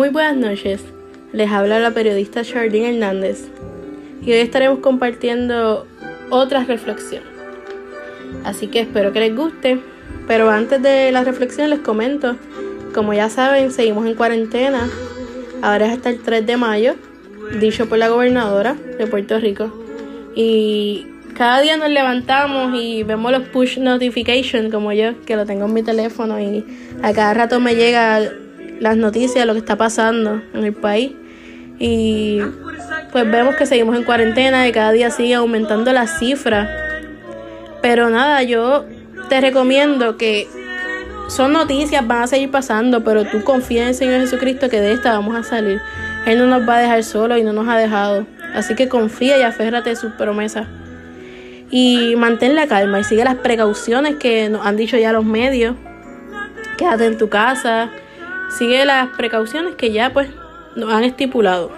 Muy buenas noches, les habla la periodista Charlene Hernández. Y hoy estaremos compartiendo otra reflexión. Así que espero que les guste, pero antes de la reflexión les comento, como ya saben, seguimos en cuarentena, ahora es hasta el 3 de mayo, dicho por la gobernadora de Puerto Rico, y cada día nos levantamos y vemos los push notifications como yo, que lo tengo en mi teléfono y a cada rato me llega las noticias, lo que está pasando en el país. Y pues vemos que seguimos en cuarentena y cada día sigue aumentando la cifra. Pero nada, yo te recomiendo que son noticias, van a seguir pasando, pero tú confía en el Señor Jesucristo que de esta vamos a salir. Él no nos va a dejar solo y no nos ha dejado. Así que confía y aférrate de sus promesas y mantén la calma y sigue las precauciones que nos han dicho ya los medios. Quédate en tu casa, sigue las precauciones que ya pues nos han estipulado.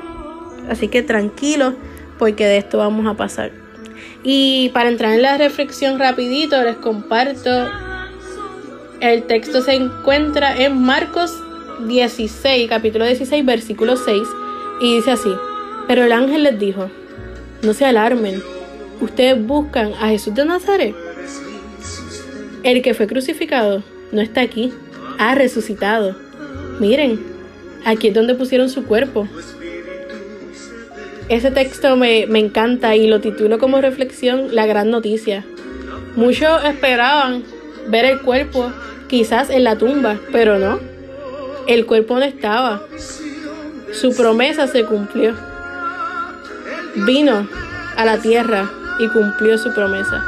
Así que tranquilo porque de esto vamos a pasar. Y para entrar en la reflexión rapidito les comparto el texto se encuentra en Marcos 16, capítulo 16, versículo 6 y dice así: Pero el ángel les dijo: No se alarmen ustedes buscan a Jesús de Nazaret, el que fue crucificado no está aquí, ha resucitado. Miren, aquí es donde pusieron su cuerpo. Ese texto me, me encanta y lo titulo como reflexión La gran noticia. Muchos esperaban ver el cuerpo quizás en la tumba, pero no. El cuerpo no estaba. Su promesa se cumplió. Vino a la tierra y cumplió su promesa.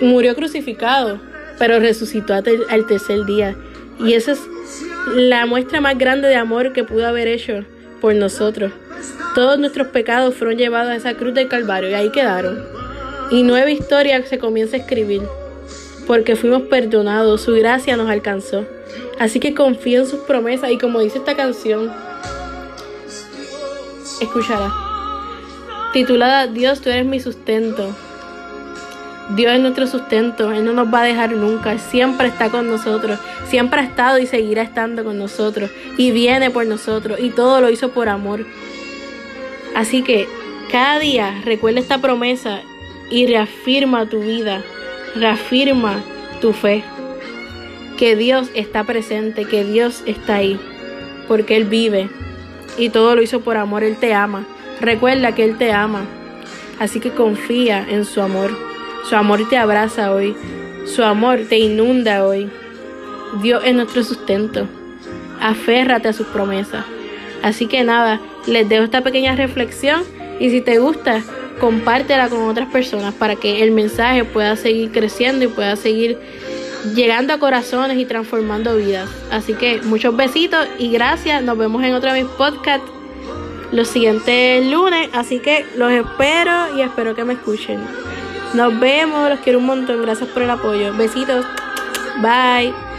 Murió crucificado, pero resucitó al tercer día. Y esa es la muestra más grande de amor que pudo haber hecho por nosotros. Todos nuestros pecados fueron llevados a esa cruz del Calvario y ahí quedaron. Y nueva historia se comienza a escribir, porque fuimos perdonados, su gracia nos alcanzó. Así que confía en sus promesas y como dice esta canción, escúchala titulada Dios, tú eres mi sustento. Dios es nuestro sustento, Él no nos va a dejar nunca, siempre está con nosotros, siempre ha estado y seguirá estando con nosotros y viene por nosotros y todo lo hizo por amor. Así que cada día recuerda esta promesa y reafirma tu vida, reafirma tu fe, que Dios está presente, que Dios está ahí, porque Él vive y todo lo hizo por amor, Él te ama. Recuerda que Él te ama, así que confía en su amor. Su amor te abraza hoy, su amor te inunda hoy. Dios es nuestro sustento. Aférrate a sus promesas. Así que nada, les dejo esta pequeña reflexión y si te gusta, compártela con otras personas para que el mensaje pueda seguir creciendo y pueda seguir llegando a corazones y transformando vidas. Así que muchos besitos y gracias. Nos vemos en otro de mis podcasts los siguientes lunes. Así que los espero y espero que me escuchen. Nos vemos, los quiero un montón. Gracias por el apoyo. Besitos. Bye.